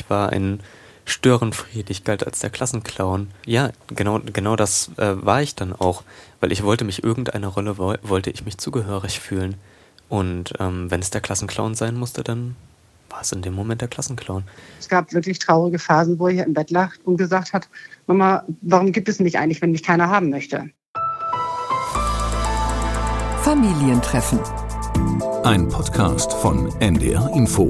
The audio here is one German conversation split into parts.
Ich war ein Störenfried, ich galt als der Klassenclown. Ja, genau, genau das äh, war ich dann auch, weil ich wollte mich irgendeiner Rolle, wo, wollte ich mich zugehörig fühlen. Und ähm, wenn es der Klassenclown sein musste, dann war es in dem Moment der Klassenclown. Es gab wirklich traurige Phasen, wo er im Bett lag und gesagt hat, Mama, warum gibt es mich eigentlich, wenn mich keiner haben möchte? Familientreffen. Ein Podcast von NDR Info.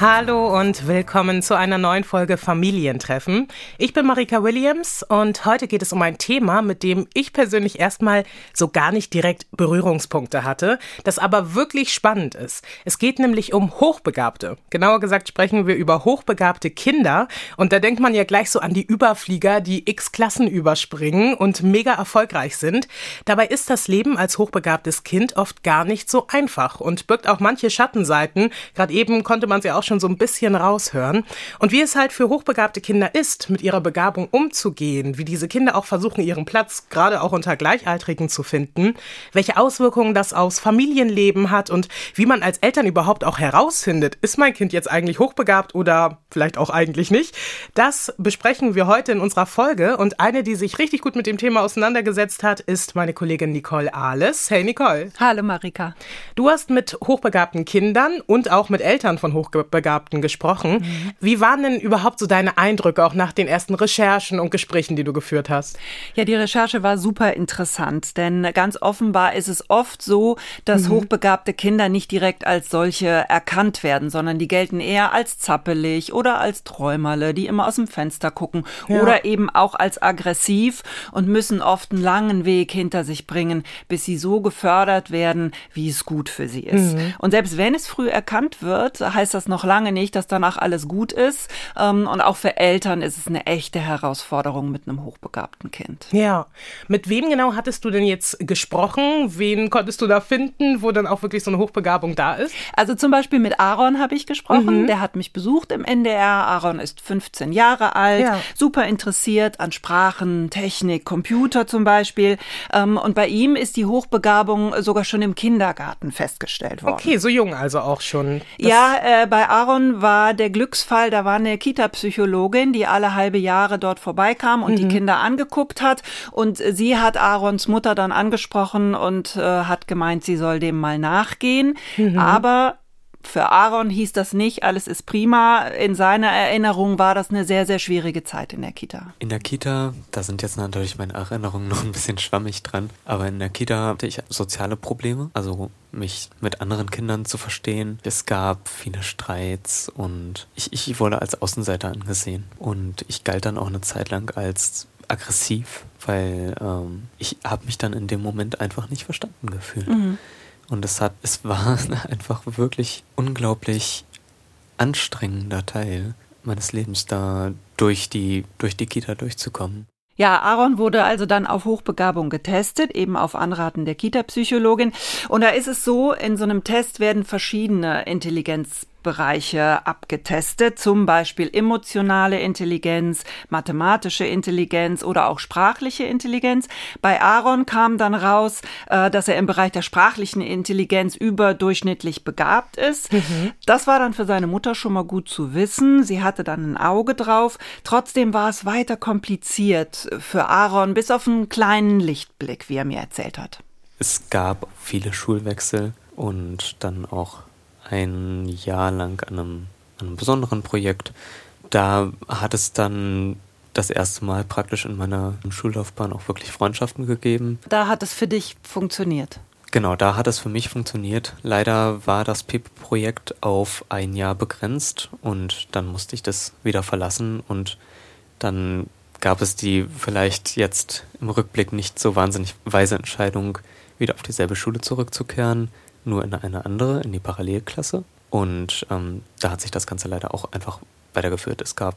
Hallo und willkommen zu einer neuen Folge Familientreffen. Ich bin Marika Williams und heute geht es um ein Thema, mit dem ich persönlich erstmal so gar nicht direkt Berührungspunkte hatte, das aber wirklich spannend ist. Es geht nämlich um Hochbegabte. Genauer gesagt sprechen wir über hochbegabte Kinder und da denkt man ja gleich so an die Überflieger, die x Klassen überspringen und mega erfolgreich sind. Dabei ist das Leben als hochbegabtes Kind oft gar nicht so einfach und birgt auch manche Schattenseiten. Gerade eben konnte man sie auch schon so ein bisschen raushören. Und wie es halt für hochbegabte Kinder ist, mit ihrer Begabung umzugehen, wie diese Kinder auch versuchen, ihren Platz gerade auch unter Gleichaltrigen zu finden, welche Auswirkungen das aufs Familienleben hat und wie man als Eltern überhaupt auch herausfindet, ist mein Kind jetzt eigentlich hochbegabt oder vielleicht auch eigentlich nicht, das besprechen wir heute in unserer Folge. Und eine, die sich richtig gut mit dem Thema auseinandergesetzt hat, ist meine Kollegin Nicole Ahles. Hey Nicole. Hallo Marika. Du hast mit hochbegabten Kindern und auch mit Eltern von hochbegabten Begabten gesprochen. Mhm. Wie waren denn überhaupt so deine Eindrücke auch nach den ersten Recherchen und Gesprächen, die du geführt hast? Ja, die Recherche war super interessant, denn ganz offenbar ist es oft so, dass mhm. hochbegabte Kinder nicht direkt als solche erkannt werden, sondern die gelten eher als zappelig oder als Träumerle, die immer aus dem Fenster gucken ja. oder eben auch als aggressiv und müssen oft einen langen Weg hinter sich bringen, bis sie so gefördert werden, wie es gut für sie ist. Mhm. Und selbst wenn es früh erkannt wird, heißt das noch lange nicht, dass danach alles gut ist. Ähm, und auch für Eltern ist es eine echte Herausforderung mit einem hochbegabten Kind. Ja. Mit wem genau hattest du denn jetzt gesprochen? Wen konntest du da finden, wo dann auch wirklich so eine Hochbegabung da ist? Also zum Beispiel mit Aaron habe ich gesprochen. Mhm. Der hat mich besucht im NDR. Aaron ist 15 Jahre alt, ja. super interessiert an Sprachen, Technik, Computer zum Beispiel. Ähm, und bei ihm ist die Hochbegabung sogar schon im Kindergarten festgestellt worden. Okay, so jung also auch schon. Das ja, äh, bei Aaron war der Glücksfall, da war eine Kita-Psychologin, die alle halbe Jahre dort vorbeikam und mhm. die Kinder angeguckt hat. Und sie hat Aarons Mutter dann angesprochen und äh, hat gemeint, sie soll dem mal nachgehen. Mhm. Aber für Aaron hieß das nicht, alles ist prima. In seiner Erinnerung war das eine sehr, sehr schwierige Zeit in der Kita. In der Kita, da sind jetzt natürlich meine Erinnerungen noch ein bisschen schwammig dran, aber in der Kita hatte ich soziale Probleme, also mich mit anderen Kindern zu verstehen. Es gab viele Streits und ich, ich wurde als Außenseiter angesehen. Und ich galt dann auch eine Zeit lang als aggressiv, weil ähm, ich habe mich dann in dem Moment einfach nicht verstanden gefühlt. Mhm. Und es hat, es war einfach wirklich unglaublich anstrengender Teil meines Lebens, da durch die, durch die Kita durchzukommen. Ja, Aaron wurde also dann auf Hochbegabung getestet, eben auf Anraten der Kita-Psychologin. Und da ist es so, in so einem Test werden verschiedene Intelligenz Bereiche abgetestet, zum Beispiel emotionale Intelligenz, mathematische Intelligenz oder auch sprachliche Intelligenz. Bei Aaron kam dann raus, äh, dass er im Bereich der sprachlichen Intelligenz überdurchschnittlich begabt ist. Mhm. Das war dann für seine Mutter schon mal gut zu wissen. Sie hatte dann ein Auge drauf. Trotzdem war es weiter kompliziert für Aaron, bis auf einen kleinen Lichtblick, wie er mir erzählt hat. Es gab viele Schulwechsel und dann auch ein Jahr lang an einem, an einem besonderen Projekt. Da hat es dann das erste Mal praktisch in meiner Schullaufbahn auch wirklich Freundschaften gegeben. Da hat es für dich funktioniert. Genau, da hat es für mich funktioniert. Leider war das PIP-Projekt auf ein Jahr begrenzt und dann musste ich das wieder verlassen und dann gab es die vielleicht jetzt im Rückblick nicht so wahnsinnig weise Entscheidung, wieder auf dieselbe Schule zurückzukehren nur in eine andere, in die Parallelklasse. Und ähm, da hat sich das Ganze leider auch einfach weitergeführt. Es gab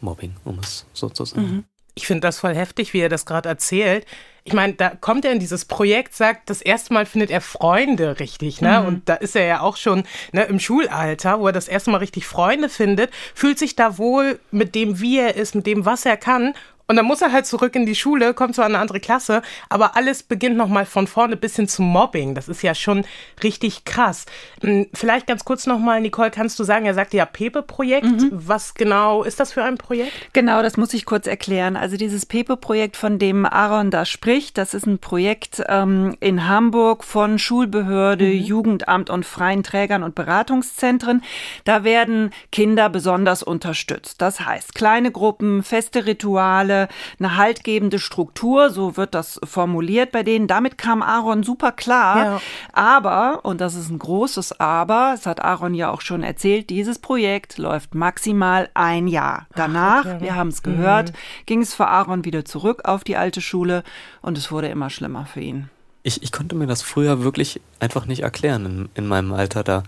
Mobbing, um es so zu sagen. Mhm. Ich finde das voll heftig, wie er das gerade erzählt. Ich meine, da kommt er in dieses Projekt, sagt, das erste Mal findet er Freunde richtig, ne? Mhm. Und da ist er ja auch schon ne, im Schulalter, wo er das erste Mal richtig Freunde findet, fühlt sich da wohl mit dem, wie er ist, mit dem, was er kann Und dann muss er halt zurück in die Schule, kommt zwar an eine andere Klasse, aber alles beginnt nochmal von vorne bis hin zum Mobbing. Das ist ja schon richtig krass. Hm, vielleicht ganz kurz nochmal, Nicole, kannst du sagen, er sagte ja Pepe-Projekt. Mhm. Was genau ist das für ein Projekt? Genau, das muss ich kurz erklären. Also dieses Pepe-Projekt, von dem Aaron da spricht, das ist ein Projekt ähm, in Hamburg von Schulbehörde, mhm. Jugendamt und freien Trägern und Beratungszentren. Da werden Kinder besonders unterstützt. Das heißt, kleine Gruppen, feste Rituale, eine, eine haltgebende Struktur, so wird das formuliert bei denen. Damit kam Aaron super klar. Ja. Aber, und das ist ein großes Aber, das hat Aaron ja auch schon erzählt, dieses Projekt läuft maximal ein Jahr. Danach, Ach, okay. wir haben es gehört, mhm. ging es für Aaron wieder zurück auf die alte Schule und es wurde immer schlimmer für ihn. Ich, ich konnte mir das früher wirklich einfach nicht erklären in, in meinem Alter da.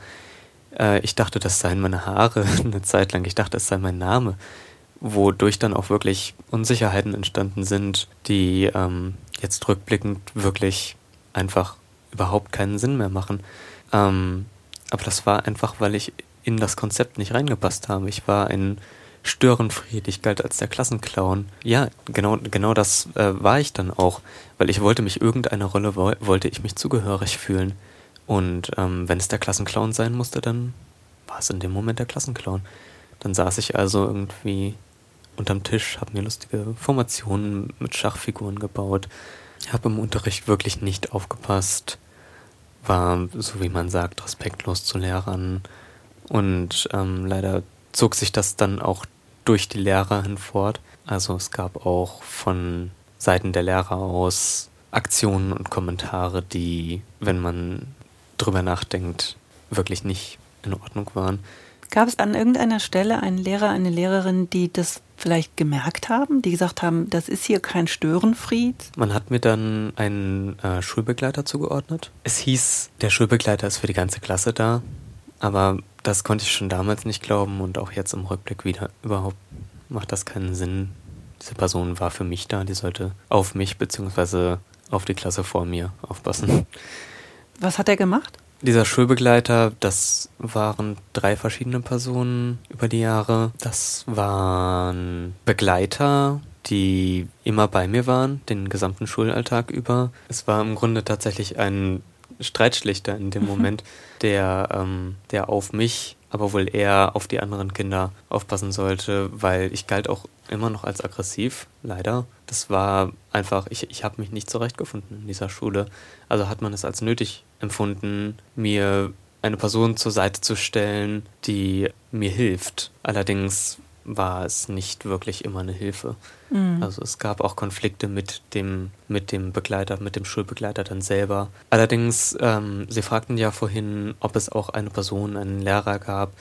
Äh, ich dachte, das seien meine Haare eine Zeit lang. Ich dachte, es sei mein Name wodurch dann auch wirklich Unsicherheiten entstanden sind, die ähm, jetzt rückblickend wirklich einfach überhaupt keinen Sinn mehr machen. Ähm, aber das war einfach, weil ich in das Konzept nicht reingepasst habe. Ich war ein Störenfried, ich galt als der Klassenclown. Ja, genau, genau das äh, war ich dann auch, weil ich wollte mich irgendeiner Rolle, wo wollte ich mich zugehörig fühlen. Und ähm, wenn es der Klassenclown sein musste, dann war es in dem Moment der Klassenclown. Dann saß ich also irgendwie unterm Tisch, habe mir lustige Formationen mit Schachfiguren gebaut, habe im Unterricht wirklich nicht aufgepasst, war, so wie man sagt, respektlos zu Lehrern und ähm, leider zog sich das dann auch durch die Lehrer hinfort. Also es gab auch von Seiten der Lehrer aus Aktionen und Kommentare, die, wenn man drüber nachdenkt, wirklich nicht in Ordnung waren. Gab es an irgendeiner Stelle einen Lehrer, eine Lehrerin, die das vielleicht gemerkt haben, die gesagt haben, das ist hier kein Störenfried? Man hat mir dann einen äh, Schulbegleiter zugeordnet. Es hieß, der Schulbegleiter ist für die ganze Klasse da, aber das konnte ich schon damals nicht glauben und auch jetzt im Rückblick wieder. Überhaupt macht das keinen Sinn. Diese Person war für mich da, die sollte auf mich bzw. auf die Klasse vor mir aufpassen. Was hat er gemacht? Dieser Schulbegleiter, das waren drei verschiedene Personen über die Jahre. Das waren Begleiter, die immer bei mir waren, den gesamten Schulalltag über. Es war im Grunde tatsächlich ein Streitschlichter in dem. Moment, der, ähm, der auf mich, aber wohl eher auf die anderen Kinder aufpassen sollte, weil ich galt auch immer noch als aggressiv, leider. Das war einfach, ich, ich habe mich nicht zurechtgefunden in dieser Schule. Also hat man es als nötig empfunden, mir eine Person zur Seite zu stellen, die mir hilft. Allerdings war es nicht wirklich immer eine Hilfe. Mhm. Also es gab auch Konflikte mit dem, mit dem Begleiter, mit dem Schulbegleiter dann selber. Allerdings, ähm, Sie fragten ja vorhin, ob es auch eine Person, einen Lehrer gab,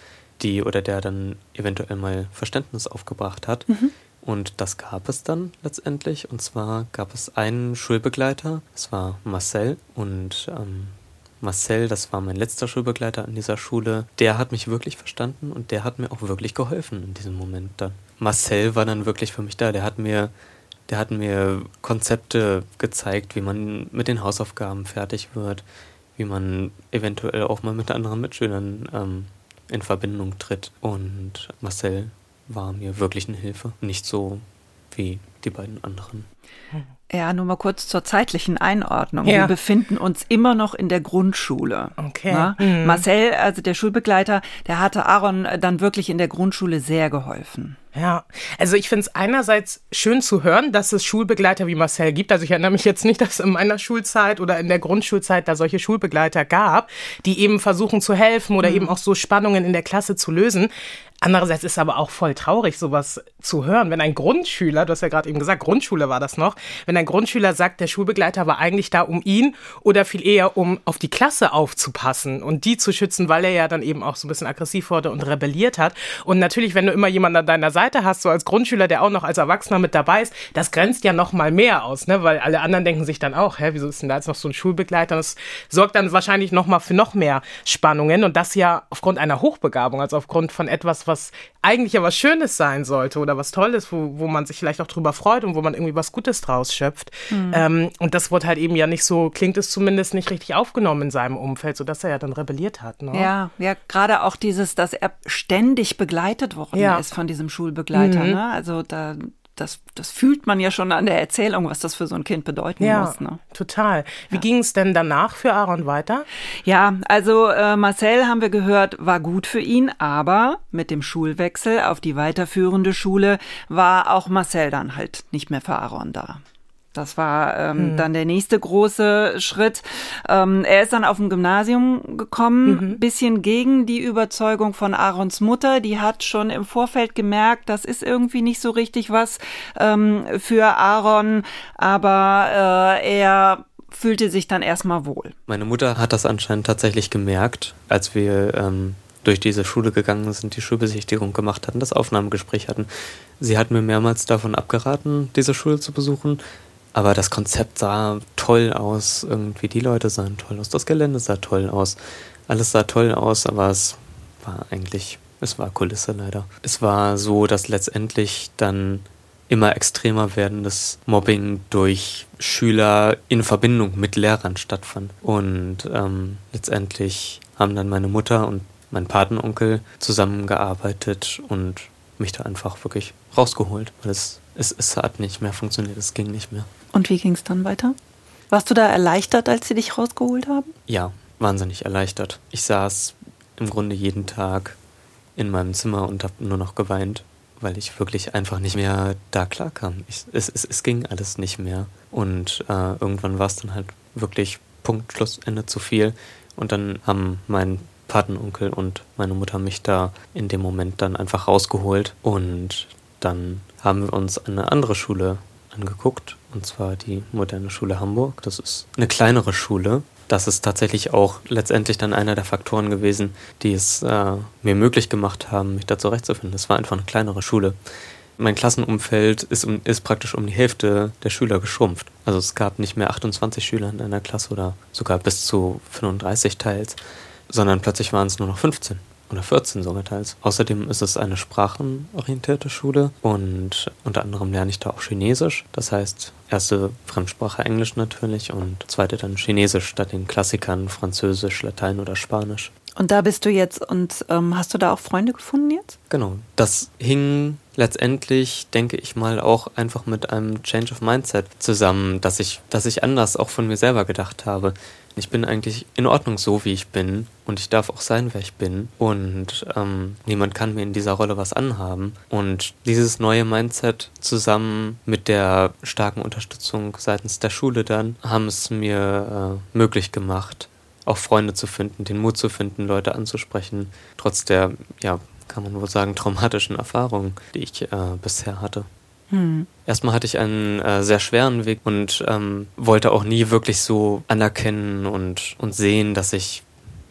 die oder der dann eventuell mal Verständnis aufgebracht hat. Mhm. Und das gab es dann letztendlich. Und zwar gab es einen Schulbegleiter, das war Marcel. Und ähm, Marcel, das war mein letzter Schulbegleiter an dieser Schule, der hat mich wirklich verstanden und der hat mir auch wirklich geholfen in diesem Moment dann. Marcel war dann wirklich für mich da. Der hat mir, der hat mir Konzepte gezeigt, wie man mit den Hausaufgaben fertig wird, wie man eventuell auch mal mit anderen Mitschülern ähm, in Verbindung tritt. Und Marcel war mir wirklich eine Hilfe. Nicht so wie die beiden anderen. Ja, nur mal kurz zur zeitlichen Einordnung. Ja. Wir befinden uns immer noch in der Grundschule. Okay. Mhm. Marcel, also der Schulbegleiter, der hatte Aaron dann wirklich in der Grundschule sehr geholfen. Ja, also ich finde es einerseits schön zu hören, dass es Schulbegleiter wie Marcel gibt. Also ich erinnere mich jetzt nicht, dass in meiner Schulzeit oder in der Grundschulzeit da solche Schulbegleiter gab, die eben versuchen zu helfen oder mhm. eben auch so Spannungen in der Klasse zu lösen. Andererseits ist aber auch voll traurig, sowas zu hören, wenn ein Grundschüler, du hast ja gerade eben gesagt, Grundschule war das noch, wenn ein Grundschüler sagt, der Schulbegleiter war eigentlich da, um ihn oder viel eher, um auf die Klasse aufzupassen und die zu schützen, weil er ja dann eben auch so ein bisschen aggressiv wurde und rebelliert hat. Und natürlich, wenn du immer jemanden an deiner Seite hast, so als Grundschüler, der auch noch als Erwachsener mit dabei ist, das grenzt ja noch mal mehr aus, ne? weil alle anderen denken sich dann auch, hä, wieso ist denn da jetzt noch so ein Schulbegleiter? Das sorgt dann wahrscheinlich noch mal für noch mehr Spannungen und das ja aufgrund einer Hochbegabung, also aufgrund von etwas, was eigentlich ja was Schönes sein sollte oder was Tolles, wo, wo man sich vielleicht auch drüber freut und wo man irgendwie was Gutes draus schöpft. Mhm. Ähm, und das wurde halt eben ja nicht so, klingt es zumindest nicht richtig aufgenommen in seinem Umfeld, sodass er ja dann rebelliert hat. Ne? Ja, ja, gerade auch dieses, dass er ständig begleitet worden ja. ist von diesem Schulbegleiter. Mhm. Ne? Also da das, das fühlt man ja schon an der Erzählung, was das für so ein Kind bedeuten ja, muss. Ne? Total. Wie ja. ging es denn danach für Aaron weiter? Ja, also äh, Marcel haben wir gehört, war gut für ihn, aber mit dem Schulwechsel auf die weiterführende Schule war auch Marcel dann halt nicht mehr für Aaron da. Das war ähm, mhm. dann der nächste große Schritt. Ähm, er ist dann auf ein Gymnasium gekommen, mhm. bisschen gegen die Überzeugung von Aarons Mutter. Die hat schon im Vorfeld gemerkt, das ist irgendwie nicht so richtig was ähm, für Aaron, aber äh, er fühlte sich dann erstmal wohl. Meine Mutter hat das anscheinend tatsächlich gemerkt, als wir ähm, durch diese Schule gegangen sind, die Schulbesichtigung gemacht hatten, das Aufnahmegespräch hatten. Sie hat mir mehrmals davon abgeraten, diese Schule zu besuchen. Aber das Konzept sah toll aus, irgendwie die Leute sahen toll aus, das Gelände sah toll aus, alles sah toll aus, aber es war eigentlich, es war Kulisse leider. Es war so, dass letztendlich dann immer extremer werdendes Mobbing durch Schüler in Verbindung mit Lehrern stattfand. Und ähm, letztendlich haben dann meine Mutter und mein Patenonkel zusammengearbeitet und mich da einfach wirklich rausgeholt, weil es, es, es hat nicht mehr funktioniert, es ging nicht mehr. Und wie ging es dann weiter? Warst du da erleichtert, als sie dich rausgeholt haben? Ja, wahnsinnig erleichtert. Ich saß im Grunde jeden Tag in meinem Zimmer und habe nur noch geweint, weil ich wirklich einfach nicht mehr da klarkam. Ich, es, es, es ging alles nicht mehr. Und äh, irgendwann war es dann halt wirklich Punkt, Schluss, Ende zu viel. Und dann haben mein Patenonkel und meine Mutter mich da in dem Moment dann einfach rausgeholt. Und dann haben wir uns eine andere Schule angeguckt, und zwar die Moderne Schule Hamburg. Das ist eine kleinere Schule. Das ist tatsächlich auch letztendlich dann einer der Faktoren gewesen, die es äh, mir möglich gemacht haben, mich da zurechtzufinden. Es war einfach eine kleinere Schule. Mein Klassenumfeld ist, um, ist praktisch um die Hälfte der Schüler geschrumpft. Also es gab nicht mehr 28 Schüler in einer Klasse oder sogar bis zu 35 teils, sondern plötzlich waren es nur noch 15 oder 14 sogar teils. Außerdem ist es eine sprachenorientierte Schule und unter anderem lerne ich da auch Chinesisch. Das heißt, erste Fremdsprache Englisch natürlich und zweite dann Chinesisch statt den Klassikern Französisch, Latein oder Spanisch. Und da bist du jetzt und ähm, hast du da auch Freunde gefunden jetzt? Genau. Das hing letztendlich, denke ich mal, auch einfach mit einem Change of Mindset zusammen, dass ich, dass ich anders auch von mir selber gedacht habe. Ich bin eigentlich in Ordnung so, wie ich bin und ich darf auch sein, wer ich bin und ähm, niemand kann mir in dieser Rolle was anhaben. Und dieses neue Mindset zusammen mit der starken Unterstützung seitens der Schule dann haben es mir äh, möglich gemacht, auch Freunde zu finden, den Mut zu finden, Leute anzusprechen, trotz der, ja, kann man wohl sagen, traumatischen Erfahrungen, die ich äh, bisher hatte. Hm. Erstmal hatte ich einen äh, sehr schweren Weg und ähm, wollte auch nie wirklich so anerkennen und, und sehen, dass ich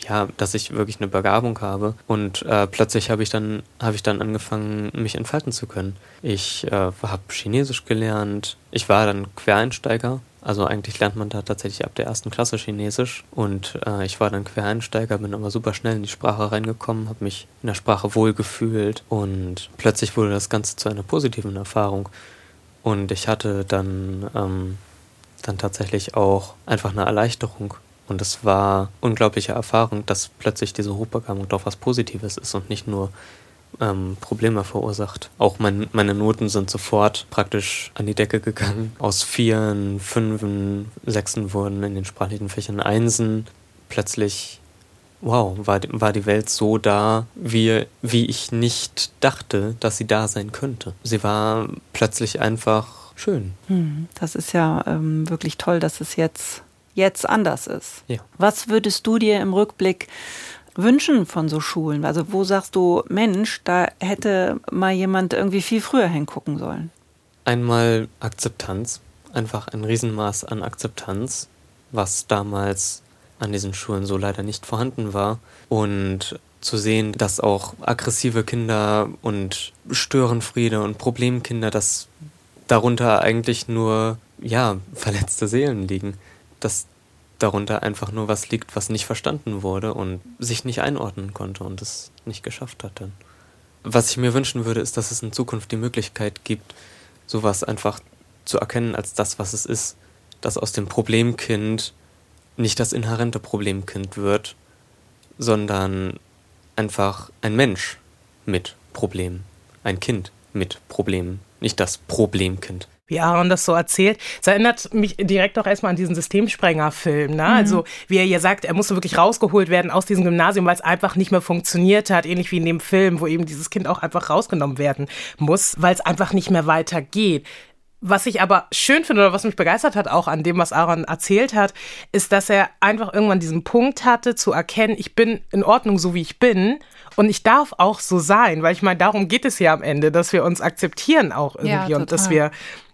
ja, dass ich wirklich eine Begabung habe. Und äh, plötzlich habe ich dann ich dann angefangen, mich entfalten zu können. Ich äh, habe Chinesisch gelernt. Ich war dann Quereinsteiger also eigentlich lernt man da tatsächlich ab der ersten Klasse Chinesisch und äh, ich war dann Quereinsteiger, bin aber super schnell in die Sprache reingekommen, habe mich in der Sprache wohlgefühlt und plötzlich wurde das Ganze zu einer positiven Erfahrung. Und ich hatte dann ähm, dann tatsächlich auch einfach eine Erleichterung und es war unglaubliche Erfahrung, dass plötzlich diese Hochbegabung doch was Positives ist und nicht nur ähm, Probleme verursacht. Auch mein, meine Noten sind sofort praktisch an die Decke gegangen. Aus Vieren, Fünfen, Sechsen wurden in den sprachlichen Fächern Einsen. Plötzlich, wow, war, war die Welt so da, wie, wie ich nicht dachte, dass sie da sein könnte. Sie war plötzlich einfach schön. Hm, das ist ja ähm, wirklich toll, dass es jetzt, jetzt anders ist. Ja. Was würdest du dir im Rückblick wünschen von so Schulen? Also wo sagst du, Mensch, da hätte mal jemand irgendwie viel früher hingucken sollen? Einmal Akzeptanz, einfach ein Riesenmaß an Akzeptanz, was damals an diesen Schulen so leider nicht vorhanden war. Und zu sehen, dass auch aggressive Kinder und Störenfriede und Problemkinder, dass darunter eigentlich nur, ja, verletzte Seelen liegen. Dass darunter einfach nur was liegt, was nicht verstanden wurde und sich nicht einordnen konnte und es nicht geschafft hat dann. Was ich mir wünschen würde, ist, dass es in Zukunft die Möglichkeit gibt, sowas einfach zu erkennen als das, was es ist, dass aus dem Problemkind nicht das inhärente Problemkind wird, sondern einfach ein Mensch mit Problem, ein Kind mit Problemen, nicht das Problemkind wie Aaron das so erzählt. Es erinnert mich direkt auch erstmal an diesen Systemsprenger-Film. Ne? Mhm. Also, wie er ja sagt, er musste wirklich rausgeholt werden aus diesem Gymnasium, weil es einfach nicht mehr funktioniert hat. Ähnlich wie in dem Film, wo eben dieses Kind auch einfach rausgenommen werden muss, weil es einfach nicht mehr weitergeht. Was ich aber schön finde oder was mich begeistert hat auch an dem, was Aaron erzählt hat, ist, dass er einfach irgendwann diesen Punkt hatte, zu erkennen, ich bin in Ordnung, so wie ich bin und ich darf auch so sein, weil ich meine, darum geht es ja am Ende, dass wir uns akzeptieren auch irgendwie ja, und dass wir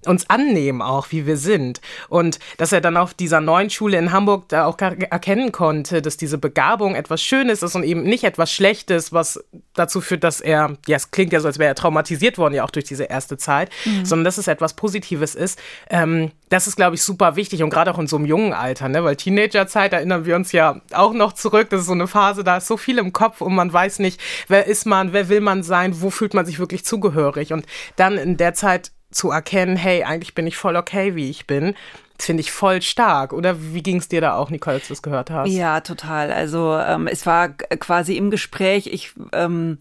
uns annehmen auch, wie wir sind. Und dass er dann auf dieser neuen Schule in Hamburg da auch erkennen konnte, dass diese Begabung etwas Schönes ist und eben nicht etwas Schlechtes, was dazu führt, dass er, ja, es klingt ja so, als wäre er traumatisiert worden, ja auch durch diese erste Zeit, mhm. sondern dass es etwas Positives ist. Ähm, das ist, glaube ich, super wichtig und gerade auch in so einem jungen Alter, ne? weil Teenagerzeit erinnern wir uns ja auch noch zurück. Das ist so eine Phase, da ist so viel im Kopf und man weiß nicht, wer ist man, wer will man sein, wo fühlt man sich wirklich zugehörig. Und dann in der Zeit zu erkennen, hey, eigentlich bin ich voll okay, wie ich bin. Finde ich voll stark. Oder wie ging es dir da auch, Nicole, als du das gehört hast? Ja, total. Also ähm, es war quasi im Gespräch, ich ähm,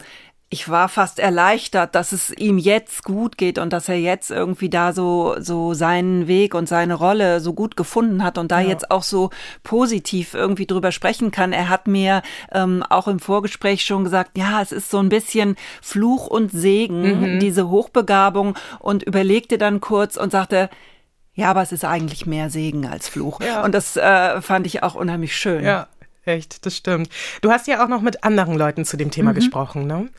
ich war fast erleichtert, dass es ihm jetzt gut geht und dass er jetzt irgendwie da so, so seinen Weg und seine Rolle so gut gefunden hat und da ja. jetzt auch so positiv irgendwie drüber sprechen kann. Er hat mir ähm, auch im Vorgespräch schon gesagt, ja, es ist so ein bisschen Fluch und Segen, mhm. diese Hochbegabung und überlegte dann kurz und sagte, ja, aber es ist eigentlich mehr Segen als Fluch. Ja. Und das äh, fand ich auch unheimlich schön. Ja, echt, das stimmt. Du hast ja auch noch mit anderen Leuten zu dem Thema mhm. gesprochen, ne?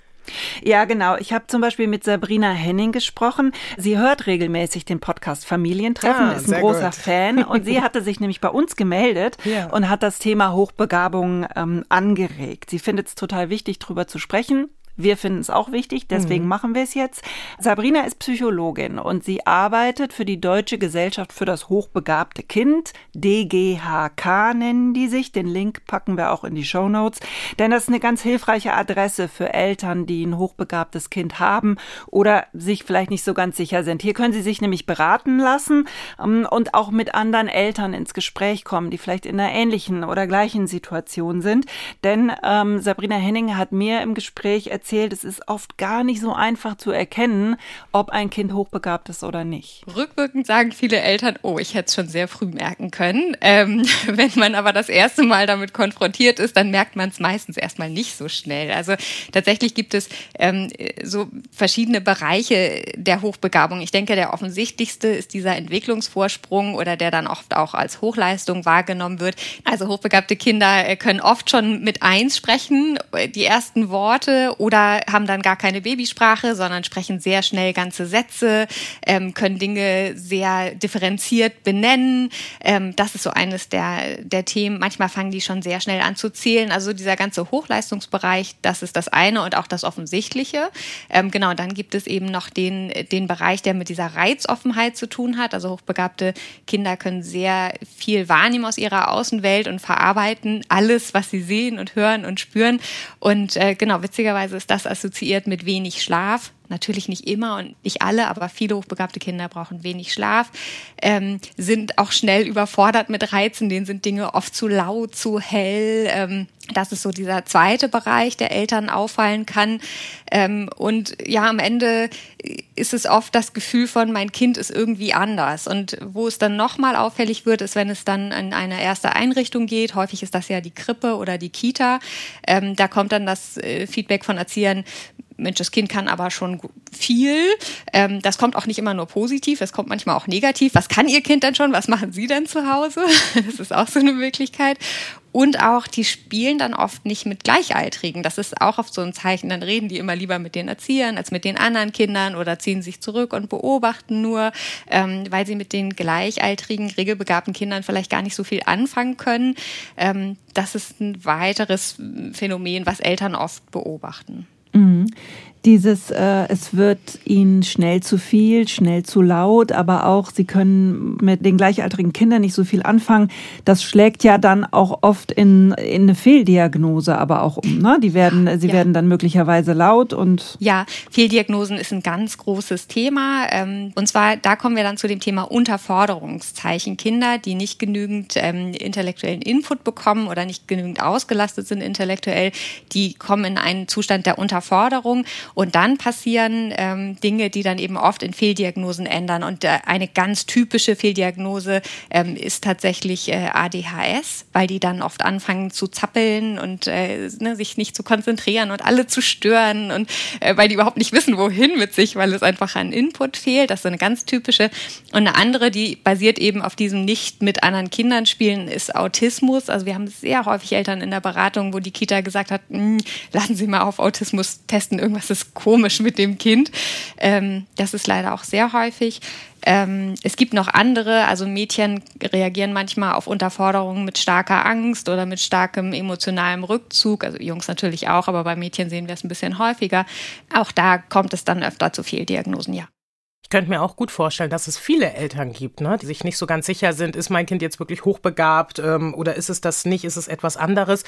Ja, genau. Ich habe zum Beispiel mit Sabrina Henning gesprochen. Sie hört regelmäßig den Podcast Familientreffen, ah, ist ein großer gut. Fan und sie hatte sich nämlich bei uns gemeldet ja. und hat das Thema Hochbegabung ähm, angeregt. Sie findet es total wichtig, darüber zu sprechen. Wir finden es auch wichtig, deswegen mhm. machen wir es jetzt. Sabrina ist Psychologin und sie arbeitet für die Deutsche Gesellschaft für das hochbegabte Kind. DGHK nennen die sich. Den Link packen wir auch in die Show Notes. Denn das ist eine ganz hilfreiche Adresse für Eltern, die ein hochbegabtes Kind haben oder sich vielleicht nicht so ganz sicher sind. Hier können sie sich nämlich beraten lassen ähm, und auch mit anderen Eltern ins Gespräch kommen, die vielleicht in einer ähnlichen oder gleichen Situation sind. Denn ähm, Sabrina Henning hat mir im Gespräch erzählt, erzählt, es ist oft gar nicht so einfach zu erkennen, ob ein Kind hochbegabt ist oder nicht. Rückwirkend sagen viele Eltern, oh, ich hätte es schon sehr früh merken können. Ähm, wenn man aber das erste Mal damit konfrontiert ist, dann merkt man es meistens erstmal nicht so schnell. Also tatsächlich gibt es ähm, so verschiedene Bereiche der Hochbegabung. Ich denke, der offensichtlichste ist dieser Entwicklungsvorsprung oder der dann oft auch als Hochleistung wahrgenommen wird. Also hochbegabte Kinder äh, können oft schon mit eins sprechen, die ersten Worte oder oder haben dann gar keine Babysprache, sondern sprechen sehr schnell ganze Sätze, ähm, können Dinge sehr differenziert benennen. Ähm, das ist so eines der, der Themen. Manchmal fangen die schon sehr schnell an zu zählen. Also dieser ganze Hochleistungsbereich, das ist das eine und auch das Offensichtliche. Ähm, genau, dann gibt es eben noch den, den Bereich, der mit dieser Reizoffenheit zu tun hat. Also hochbegabte Kinder können sehr viel wahrnehmen aus ihrer Außenwelt und verarbeiten alles, was sie sehen und hören und spüren. Und äh, genau, witzigerweise ist das assoziiert mit wenig Schlaf. Natürlich nicht immer und nicht alle, aber viele hochbegabte Kinder brauchen wenig Schlaf, ähm, sind auch schnell überfordert mit Reizen, denen sind Dinge oft zu laut, zu hell. Ähm, das ist so dieser zweite Bereich, der Eltern auffallen kann. Ähm, und ja, am Ende ist es oft das Gefühl von, mein Kind ist irgendwie anders. Und wo es dann nochmal auffällig wird, ist, wenn es dann in eine erste Einrichtung geht. Häufig ist das ja die Krippe oder die Kita. Ähm, da kommt dann das äh, Feedback von Erziehern, Mensch, das Kind kann aber schon viel. Ähm, das kommt auch nicht immer nur positiv, es kommt manchmal auch negativ. Was kann Ihr Kind denn schon? Was machen Sie denn zu Hause? Das ist auch so eine Möglichkeit. Und auch, die spielen dann oft nicht mit Gleichaltrigen. Das ist auch oft so ein Zeichen. Dann reden die immer lieber mit den Erziehern als mit den anderen Kindern oder ziehen sich zurück und beobachten nur, ähm, weil sie mit den gleichaltrigen, regelbegabten Kindern vielleicht gar nicht so viel anfangen können. Ähm, das ist ein weiteres Phänomen, was Eltern oft beobachten. Mhm. Dieses, äh, es wird ihnen schnell zu viel, schnell zu laut, aber auch sie können mit den gleichaltrigen Kindern nicht so viel anfangen. Das schlägt ja dann auch oft in, in eine Fehldiagnose aber auch um. Ne? Die werden, sie ja. werden dann möglicherweise laut und. Ja, Fehldiagnosen ist ein ganz großes Thema. Ähm, und zwar, da kommen wir dann zu dem Thema Unterforderungszeichen. Kinder, die nicht genügend ähm, intellektuellen Input bekommen oder nicht genügend ausgelastet sind intellektuell, die kommen in einen Zustand der Unterforderung. Und dann passieren ähm, Dinge, die dann eben oft in Fehldiagnosen ändern. Und äh, eine ganz typische Fehldiagnose ähm, ist tatsächlich äh, ADHS, weil die dann oft anfangen zu zappeln und äh, ne, sich nicht zu konzentrieren und alle zu stören und äh, weil die überhaupt nicht wissen, wohin mit sich, weil es einfach an Input fehlt. Das ist eine ganz typische. Und eine andere, die basiert eben auf diesem nicht mit anderen Kindern spielen, ist Autismus. Also wir haben sehr häufig Eltern in der Beratung, wo die Kita gesagt hat, hm, lassen Sie mal auf Autismus testen, irgendwas ist komisch mit dem Kind. Ähm, das ist leider auch sehr häufig. Ähm, es gibt noch andere, also Mädchen reagieren manchmal auf Unterforderungen mit starker Angst oder mit starkem emotionalem Rückzug, also Jungs natürlich auch, aber bei Mädchen sehen wir es ein bisschen häufiger. Auch da kommt es dann öfter zu Fehldiagnosen, ja. Ich könnte mir auch gut vorstellen, dass es viele Eltern gibt, ne, die sich nicht so ganz sicher sind, ist mein Kind jetzt wirklich hochbegabt ähm, oder ist es das nicht, ist es etwas anderes.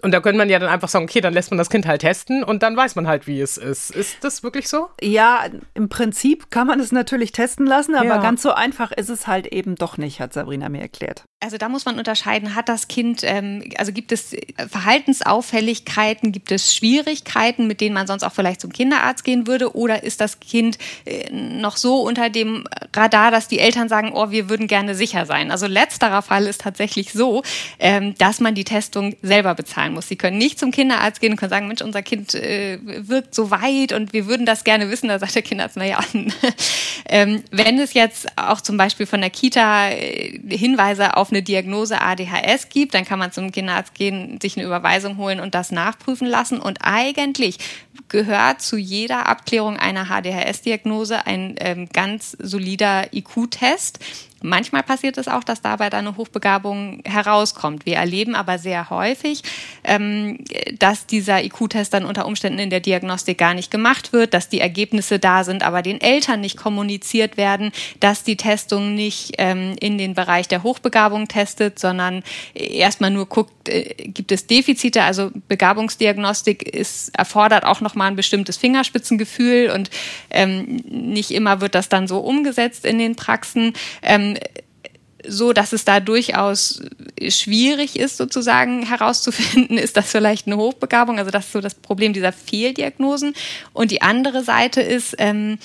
Und da könnte man ja dann einfach sagen, okay, dann lässt man das Kind halt testen und dann weiß man halt, wie es ist. Ist das wirklich so? Ja, im Prinzip kann man es natürlich testen lassen, aber ja. ganz so einfach ist es halt eben doch nicht, hat Sabrina mir erklärt. Also da muss man unterscheiden, hat das Kind, ähm, also gibt es Verhaltensauffälligkeiten, gibt es Schwierigkeiten, mit denen man sonst auch vielleicht zum Kinderarzt gehen würde, oder ist das Kind äh, noch so unter dem Radar, dass die Eltern sagen, oh, wir würden gerne sicher sein. Also letzterer Fall ist tatsächlich so, ähm, dass man die Testung selber bezahlen muss. Sie können nicht zum Kinderarzt gehen und können sagen, Mensch, unser Kind äh, wirkt so weit und wir würden das gerne wissen. Da sagt der Kinderarzt, naja, ähm, wenn es jetzt auch zum Beispiel von der Kita äh, Hinweise auf eine Diagnose ADHS gibt, dann kann man zum Kinderarzt gehen, sich eine Überweisung holen und das nachprüfen lassen. Und eigentlich gehört zu jeder Abklärung einer HDHS-Diagnose ein ähm, ganz solider IQ-Test. Manchmal passiert es auch, dass dabei dann eine Hochbegabung herauskommt. Wir erleben aber sehr häufig, ähm, dass dieser IQ-Test dann unter Umständen in der Diagnostik gar nicht gemacht wird, dass die Ergebnisse da sind, aber den Eltern nicht kommuniziert werden, dass die Testung nicht ähm, in den Bereich der Hochbegabung testet, sondern erstmal nur guckt, äh, gibt es Defizite. Also Begabungsdiagnostik ist, erfordert auch nochmal ein bestimmtes Fingerspitzengefühl und ähm, nicht immer wird das dann so umgesetzt in den Praxen. Ähm, so dass es da durchaus schwierig ist, sozusagen herauszufinden, ist das vielleicht eine Hochbegabung. Also das ist so das Problem dieser Fehldiagnosen. Und die andere Seite ist, ähm,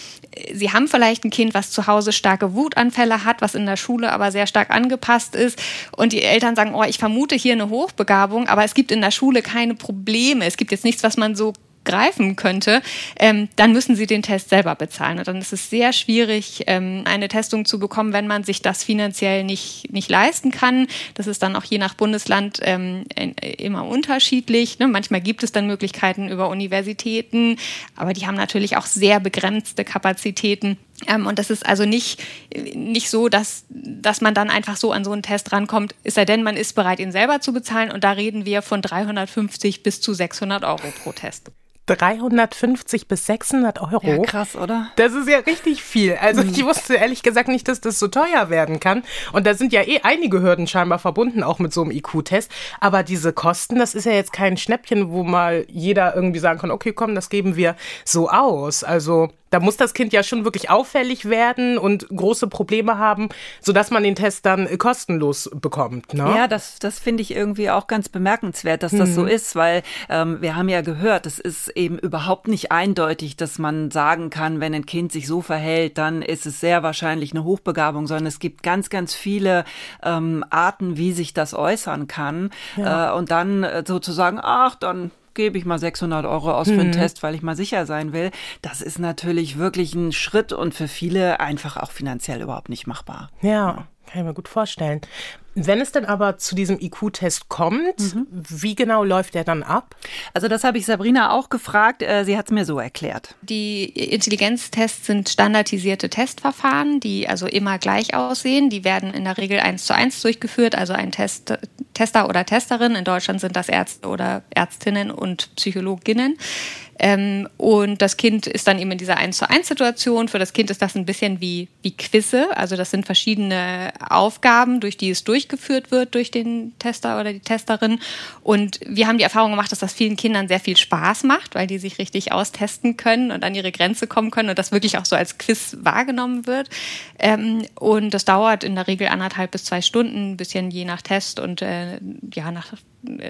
Sie haben vielleicht ein Kind, was zu Hause starke Wutanfälle hat, was in der Schule aber sehr stark angepasst ist. Und die Eltern sagen, oh, ich vermute hier eine Hochbegabung, aber es gibt in der Schule keine Probleme. Es gibt jetzt nichts, was man so greifen könnte, ähm, dann müssen sie den Test selber bezahlen. Und dann ist es sehr schwierig, ähm, eine Testung zu bekommen, wenn man sich das finanziell nicht, nicht leisten kann. Das ist dann auch je nach Bundesland ähm, immer unterschiedlich. Ne? Manchmal gibt es dann Möglichkeiten über Universitäten, aber die haben natürlich auch sehr begrenzte Kapazitäten. Ähm, und das ist also nicht, nicht so, dass, dass man dann einfach so an so einen Test rankommt, es sei denn, man ist bereit, ihn selber zu bezahlen. Und da reden wir von 350 bis zu 600 Euro pro Test. 350 bis 600 Euro. Ja, krass, oder? Das ist ja richtig viel. Also mhm. ich wusste ehrlich gesagt nicht, dass das so teuer werden kann. Und da sind ja eh einige Hürden scheinbar verbunden, auch mit so einem IQ-Test. Aber diese Kosten, das ist ja jetzt kein Schnäppchen, wo mal jeder irgendwie sagen kann, okay, komm, das geben wir so aus. Also da muss das Kind ja schon wirklich auffällig werden und große Probleme haben, sodass man den Test dann äh, kostenlos bekommt. Ne? Ja, das, das finde ich irgendwie auch ganz bemerkenswert, dass das mhm. so ist, weil ähm, wir haben ja gehört, es ist eben überhaupt nicht eindeutig, dass man sagen kann, wenn ein Kind sich so verhält, dann ist es sehr wahrscheinlich eine Hochbegabung, sondern es gibt ganz, ganz viele ähm, Arten, wie sich das äußern kann. Ja. Äh, und dann äh, sozusagen, ach, dann gebe ich mal 600 Euro aus für einen mhm. Test, weil ich mal sicher sein will. Das ist natürlich wirklich ein Schritt und für viele einfach auch finanziell überhaupt nicht machbar. Ja. Kann ich mir gut vorstellen. Wenn es denn aber zu diesem IQ-Test kommt, mhm. wie genau läuft der dann ab? Also das habe ich Sabrina auch gefragt. Äh, sie hat es mir so erklärt. Die Intelligenztests sind standardisierte Testverfahren, die also immer gleich aussehen. Die werden in der Regel eins zu eins durchgeführt. Also ein Test, Tester oder Testerin. In Deutschland sind das Ärzte oder Ärztinnen und Psychologinnen. Ähm, und das Kind ist dann eben in dieser 1 zu 1 Situation. Für das Kind ist das ein bisschen wie, wie Quizze. Also das sind verschiedene Aufgaben, durch die es durchgeführt wird durch den Tester oder die Testerin. Und wir haben die Erfahrung gemacht, dass das vielen Kindern sehr viel Spaß macht, weil die sich richtig austesten können und an ihre Grenze kommen können und das wirklich auch so als Quiz wahrgenommen wird. Ähm, und das dauert in der Regel anderthalb bis zwei Stunden, ein bisschen je nach Test und äh, ja, nach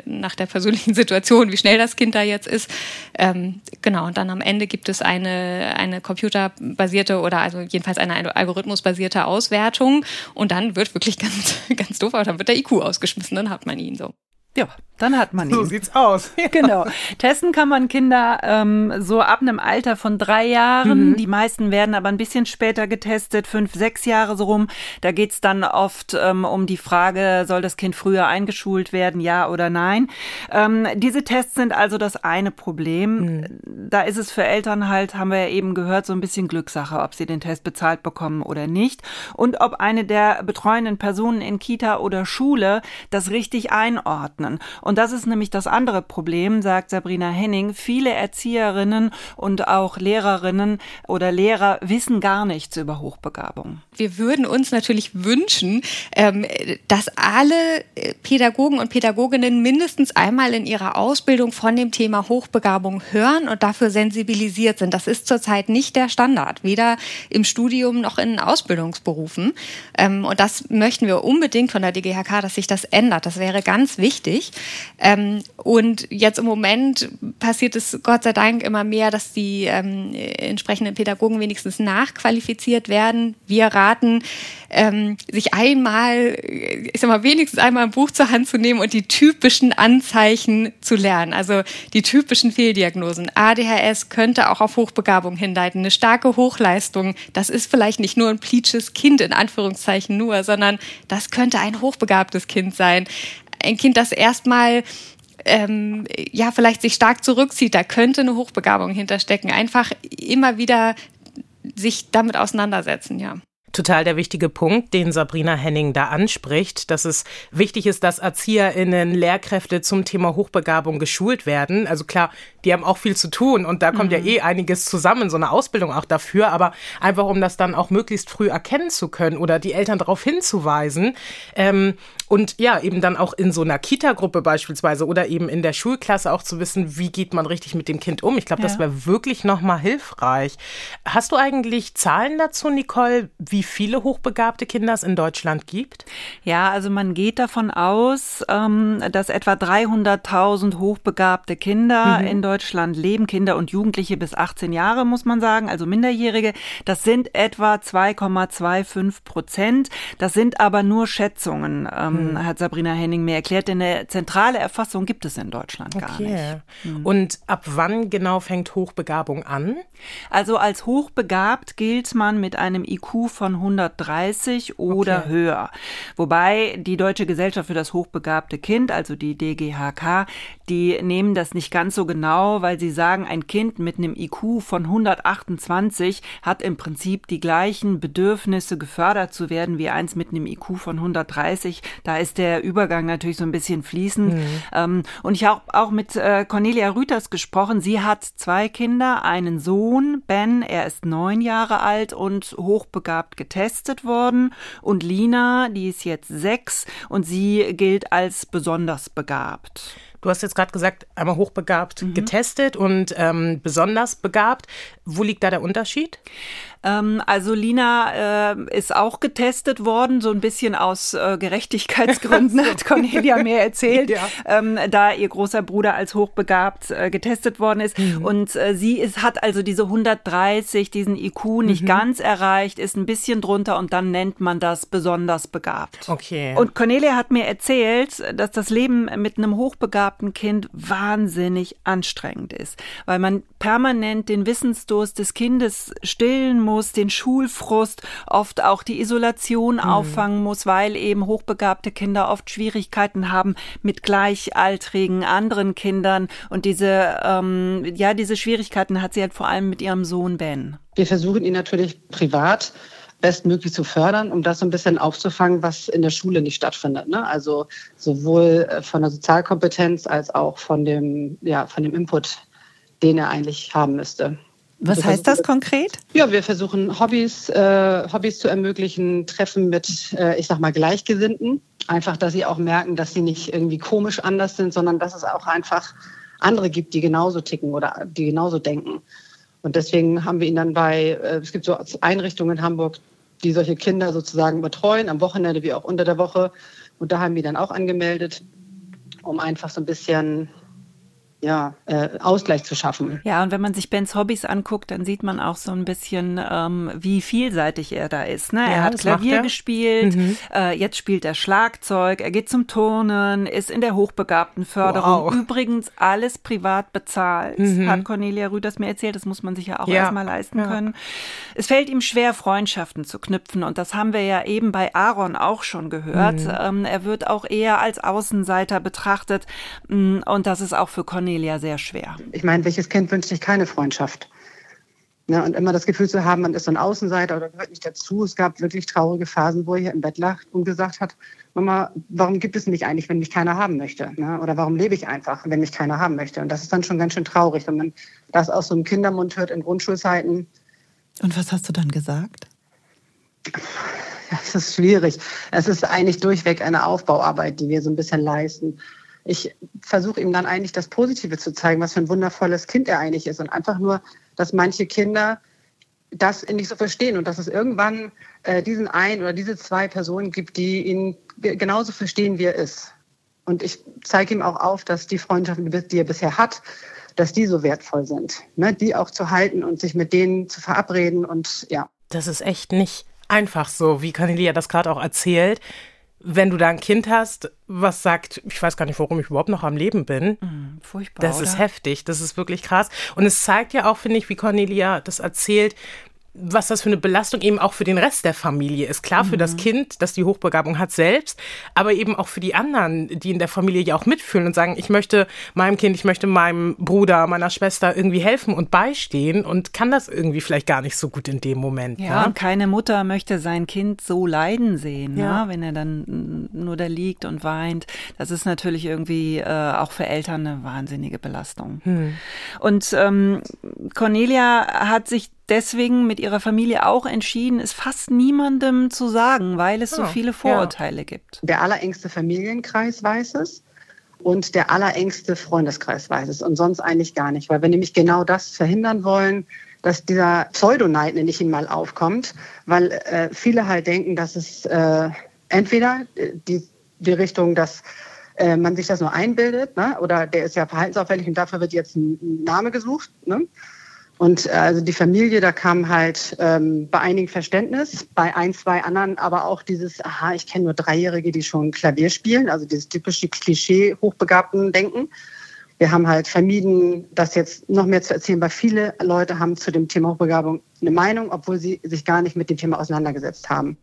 nach der persönlichen Situation, wie schnell das Kind da jetzt ist. Ähm, genau, und dann am Ende gibt es eine, eine computerbasierte oder also jedenfalls eine algorithmusbasierte Auswertung und dann wird wirklich ganz, ganz doof, aber dann wird der IQ ausgeschmissen, dann hat man ihn so. Ja, dann hat man ihn. So sieht's aus. genau. Testen kann man Kinder ähm, so ab einem Alter von drei Jahren. Mhm. Die meisten werden aber ein bisschen später getestet, fünf, sechs Jahre so rum. Da geht's dann oft ähm, um die Frage, soll das Kind früher eingeschult werden, ja oder nein. Ähm, diese Tests sind also das eine Problem. Mhm. Da ist es für Eltern halt, haben wir ja eben gehört, so ein bisschen Glückssache, ob sie den Test bezahlt bekommen oder nicht. Und ob eine der betreuenden Personen in Kita oder Schule das richtig einordnen. Und das ist nämlich das andere Problem, sagt Sabrina Henning. Viele Erzieherinnen und auch Lehrerinnen oder Lehrer wissen gar nichts über Hochbegabung. Wir würden uns natürlich wünschen, ähm, dass alle Pädagogen und Pädagoginnen mindestens einmal in ihrer Ausbildung von dem Thema Hochbegabung hören und dafür sensibilisiert sind. Das ist zurzeit nicht der Standard, weder im Studium noch in Ausbildungsberufen. Ähm, und das möchten wir unbedingt von der DGHK, dass sich das ändert. Das wäre ganz wichtig. Ähm, und jetzt im Moment passiert es Gott sei Dank immer mehr, dass die ähm, entsprechenden Pädagogen wenigstens nachqualifiziert werden. Wir raten, ähm, sich einmal, ich sag mal, wenigstens einmal ein Buch zur Hand zu nehmen und die typischen Anzeichen zu lernen. Also die typischen Fehldiagnosen. ADHS könnte auch auf Hochbegabung hinleiten. Eine starke Hochleistung, das ist vielleicht nicht nur ein plitsches Kind in Anführungszeichen nur, sondern das könnte ein hochbegabtes Kind sein ein Kind, das erstmal ähm, ja vielleicht sich stark zurückzieht, da könnte eine Hochbegabung hinterstecken. Einfach immer wieder sich damit auseinandersetzen, ja total der wichtige Punkt, den Sabrina Henning da anspricht, dass es wichtig ist, dass ErzieherInnen, Lehrkräfte zum Thema Hochbegabung geschult werden. Also klar, die haben auch viel zu tun und da kommt mhm. ja eh einiges zusammen, so eine Ausbildung auch dafür, aber einfach um das dann auch möglichst früh erkennen zu können oder die Eltern darauf hinzuweisen. Ähm, und ja, eben dann auch in so einer Kita-Gruppe beispielsweise oder eben in der Schulklasse auch zu wissen, wie geht man richtig mit dem Kind um. Ich glaube, ja. das wäre wirklich nochmal hilfreich. Hast du eigentlich Zahlen dazu, Nicole, wie viele hochbegabte Kinder es in Deutschland gibt? Ja, also man geht davon aus, ähm, dass etwa 300.000 hochbegabte Kinder mhm. in Deutschland leben, Kinder und Jugendliche bis 18 Jahre, muss man sagen, also Minderjährige. Das sind etwa 2,25 Prozent. Das sind aber nur Schätzungen. Ähm, hat Sabrina Henning mir erklärt. Denn eine zentrale Erfassung gibt es in Deutschland gar okay. nicht. Mhm. Und ab wann genau fängt Hochbegabung an? Also als hochbegabt gilt man mit einem IQ von 130 oder okay. höher. Wobei die Deutsche Gesellschaft für das hochbegabte Kind, also die DGHK, die nehmen das nicht ganz so genau, weil sie sagen, ein Kind mit einem IQ von 128 hat im Prinzip die gleichen Bedürfnisse, gefördert zu werden, wie eins mit einem IQ von 130. Da ist der Übergang natürlich so ein bisschen fließend. Mhm. Ähm, und ich habe auch mit äh, Cornelia Rüters gesprochen. Sie hat zwei Kinder, einen Sohn, Ben, er ist neun Jahre alt und hochbegabt getestet worden. Und Lina, die ist jetzt sechs und sie gilt als besonders begabt. Du hast jetzt gerade gesagt, einmal hochbegabt mhm. getestet und ähm, besonders begabt. Wo liegt da der Unterschied? Ähm, also Lina äh, ist auch getestet worden, so ein bisschen aus äh, Gerechtigkeitsgründen, hat Cornelia mir erzählt, ja. ähm, da ihr großer Bruder als hochbegabt äh, getestet worden ist. Mhm. Und äh, sie ist, hat also diese 130, diesen IQ nicht mhm. ganz erreicht, ist ein bisschen drunter und dann nennt man das besonders begabt. Okay. Und Cornelia hat mir erzählt, dass das Leben mit einem hochbegabten Kind wahnsinnig anstrengend ist, weil man permanent den Wissensdurst des Kindes stillen muss muss, den Schulfrust, oft auch die Isolation mhm. auffangen muss, weil eben hochbegabte Kinder oft Schwierigkeiten haben mit gleichaltrigen anderen Kindern. Und diese, ähm, ja, diese Schwierigkeiten hat sie halt vor allem mit ihrem Sohn Ben. Wir versuchen ihn natürlich privat bestmöglich zu fördern, um das so ein bisschen aufzufangen, was in der Schule nicht stattfindet. Ne? Also sowohl äh, von der Sozialkompetenz als auch von dem, ja, von dem Input, den er eigentlich haben müsste. Was wir heißt das konkret? Ja, wir versuchen Hobbys, äh, Hobbys zu ermöglichen, Treffen mit, äh, ich sag mal, Gleichgesinnten. Einfach, dass sie auch merken, dass sie nicht irgendwie komisch anders sind, sondern dass es auch einfach andere gibt, die genauso ticken oder die genauso denken. Und deswegen haben wir ihn dann bei, äh, es gibt so Einrichtungen in Hamburg, die solche Kinder sozusagen betreuen, am Wochenende wie auch unter der Woche. Und da haben wir dann auch angemeldet. um einfach so ein bisschen ja, äh, Ausgleich zu schaffen. Ja, und wenn man sich Bens Hobbys anguckt, dann sieht man auch so ein bisschen, ähm, wie vielseitig er da ist. Ne? Ja, er hat Klavier gespielt, mhm. äh, jetzt spielt er Schlagzeug, er geht zum Turnen, ist in der hochbegabten Förderung. Wow. Übrigens alles privat bezahlt, mhm. hat Cornelia Rüders mir erzählt. Das muss man sich ja auch ja. erstmal leisten ja. können. Es fällt ihm schwer, Freundschaften zu knüpfen. Und das haben wir ja eben bei Aaron auch schon gehört. Mhm. Ähm, er wird auch eher als Außenseiter betrachtet. Mm, und das ist auch für Cornelia Cornelia sehr schwer. Ich meine, welches Kind wünscht sich keine Freundschaft? Ne, und immer das Gefühl zu haben, man ist so ein Außenseiter oder gehört nicht dazu. Es gab wirklich traurige Phasen, wo er hier im Bett lag und gesagt hat, Mama, warum gibt es mich eigentlich, wenn mich keiner haben möchte? Ne? Oder warum lebe ich einfach, wenn mich keiner haben möchte? Und das ist dann schon ganz schön traurig, wenn man das aus so einem Kindermund hört in Grundschulzeiten. Und was hast du dann gesagt? Ja, es ist schwierig. Es ist eigentlich durchweg eine Aufbauarbeit, die wir so ein bisschen leisten ich versuche ihm dann eigentlich das Positive zu zeigen, was für ein wundervolles Kind er eigentlich ist. Und einfach nur, dass manche Kinder das nicht so verstehen und dass es irgendwann äh, diesen einen oder diese zwei Personen gibt, die ihn genauso verstehen, wie er ist. Und ich zeige ihm auch auf, dass die Freundschaften, die er bisher hat, dass die so wertvoll sind, ne? die auch zu halten und sich mit denen zu verabreden und ja. Das ist echt nicht einfach so, wie Cornelia das gerade auch erzählt wenn du da ein Kind hast, was sagt, ich weiß gar nicht, warum ich überhaupt noch am Leben bin. Mhm, furchtbar. Das oder? ist heftig, das ist wirklich krass. Und es zeigt ja auch, finde ich, wie Cornelia das erzählt, was das für eine Belastung eben auch für den Rest der Familie ist. Klar für mhm. das Kind, das die Hochbegabung hat selbst, aber eben auch für die anderen, die in der Familie ja auch mitfühlen und sagen, ich möchte meinem Kind, ich möchte meinem Bruder, meiner Schwester irgendwie helfen und beistehen und kann das irgendwie vielleicht gar nicht so gut in dem Moment. Ja, ne? und keine Mutter möchte sein Kind so leiden sehen, ja. ne? wenn er dann nur da liegt und weint. Das ist natürlich irgendwie äh, auch für Eltern eine wahnsinnige Belastung. Hm. Und ähm, Cornelia hat sich deswegen mit ihrer Familie auch entschieden, es fast niemandem zu sagen, weil es so ah, viele Vorurteile ja. gibt. Der allerengste Familienkreis weiß es und der allerengste Freundeskreis weiß es und sonst eigentlich gar nicht, weil wir nämlich genau das verhindern wollen, dass dieser Pseudoneid, nenne ich ihn mal, aufkommt, weil äh, viele halt denken, dass es äh, entweder die, die Richtung, dass äh, man sich das nur einbildet, ne? oder der ist ja verhaltensauffällig und dafür wird jetzt ein Name gesucht. Ne? Und äh, also die Familie, da kam halt ähm, bei einigen Verständnis, bei ein, zwei anderen aber auch dieses, aha, ich kenne nur Dreijährige, die schon Klavier spielen, also dieses typische Klischee hochbegabten Denken. Wir haben halt vermieden, das jetzt noch mehr zu erzählen, weil viele Leute haben zu dem Thema Hochbegabung eine Meinung, obwohl sie sich gar nicht mit dem Thema auseinandergesetzt haben.